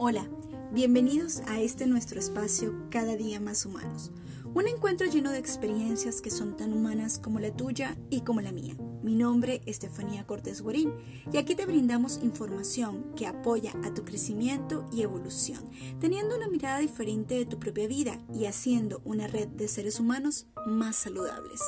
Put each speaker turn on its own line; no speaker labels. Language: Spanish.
Hola, bienvenidos a este nuestro espacio Cada día más humanos. Un encuentro lleno de experiencias que son tan humanas como la tuya y como la mía. Mi nombre es Estefanía Cortés Guarín y aquí te brindamos información que apoya a tu crecimiento y evolución, teniendo una mirada diferente de tu propia vida y haciendo una red de seres humanos más saludables.